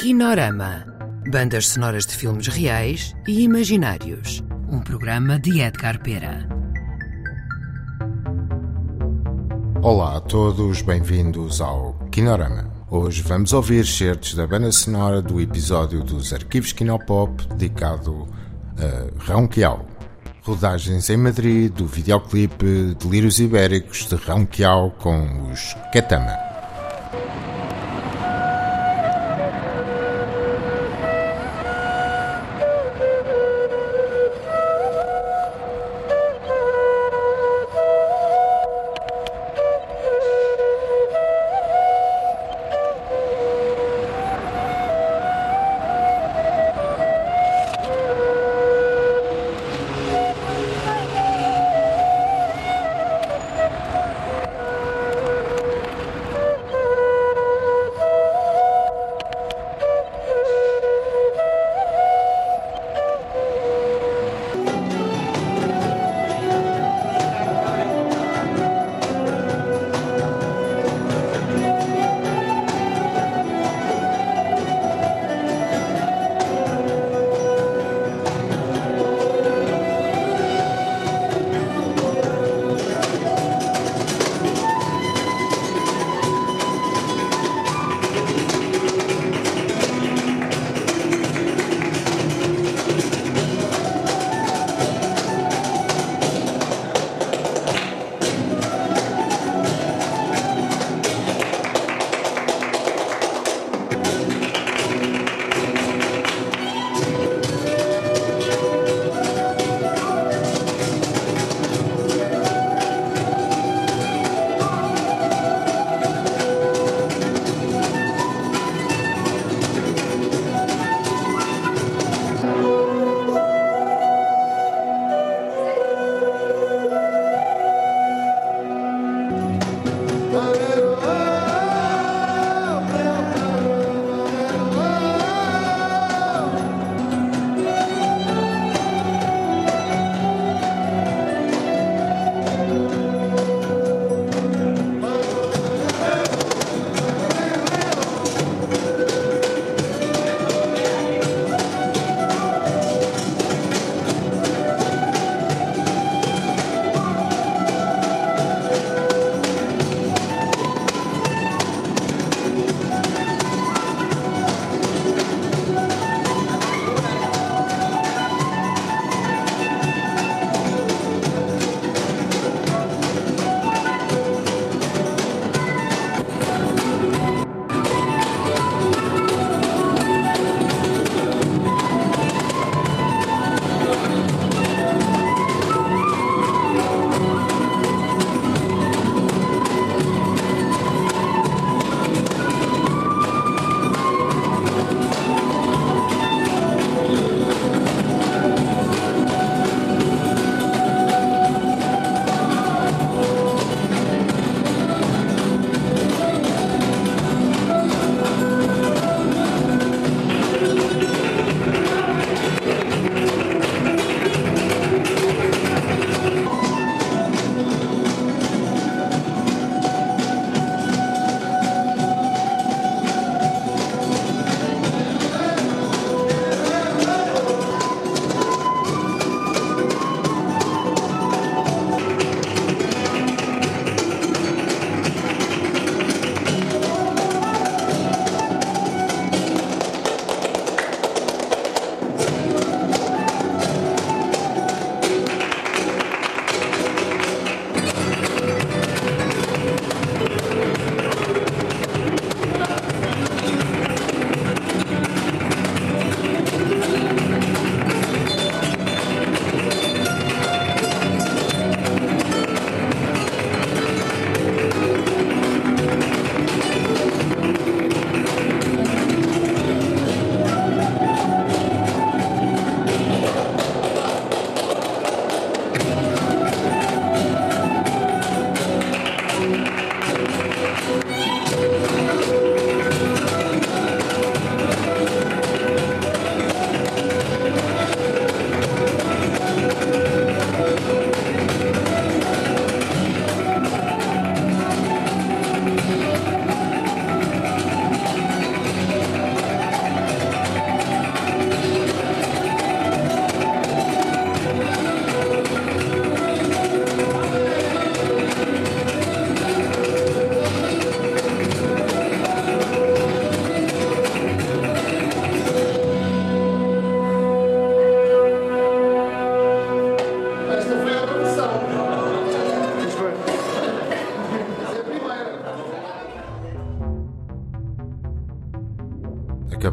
Kinorama. Bandas sonoras de filmes reais e imaginários. Um programa de Edgar Pera. Olá a todos, bem-vindos ao Kinorama. Hoje vamos ouvir certos da banda sonora do episódio dos Arquivos Kinopop dedicado a Rão Quiao. Rodagens em Madrid do videoclipe Delírios Ibéricos de Rão Quiao com os Ketama.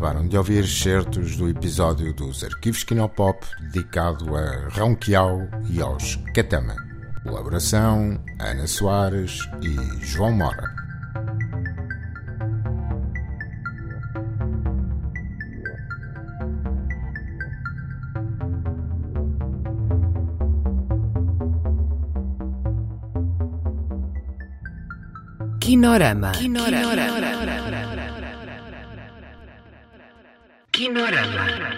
Acabaram de ouvir certos do episódio dos Arquivos Kinopop dedicado a Ronquial e aos Ketama. Colaboração Ana Soares e João Mora. Kinorama. Kinorama. Kinorama. ignórala.